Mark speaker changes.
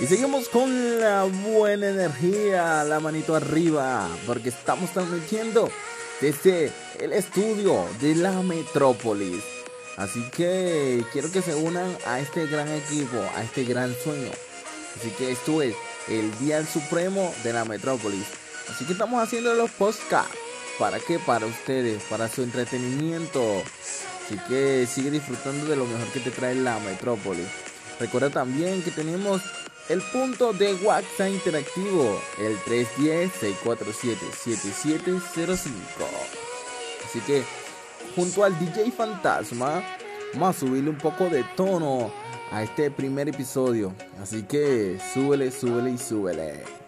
Speaker 1: Y seguimos con la buena energía, la manito arriba, porque estamos transmitiendo desde el estudio de la metrópolis. Así que quiero que se unan a este gran equipo, a este gran sueño. Así que esto es el Día Supremo de la Metrópolis. Así que estamos haciendo los podcasts. ¿Para qué? Para ustedes, para su entretenimiento. Así que sigue disfrutando de lo mejor que te trae la Metrópolis. Recuerda también que tenemos el punto de WhatsApp interactivo, el 310-647-7705. Así que junto al DJ Fantasma, vamos a subirle un poco de tono a este primer episodio. Así que súbele, súbele y súbele.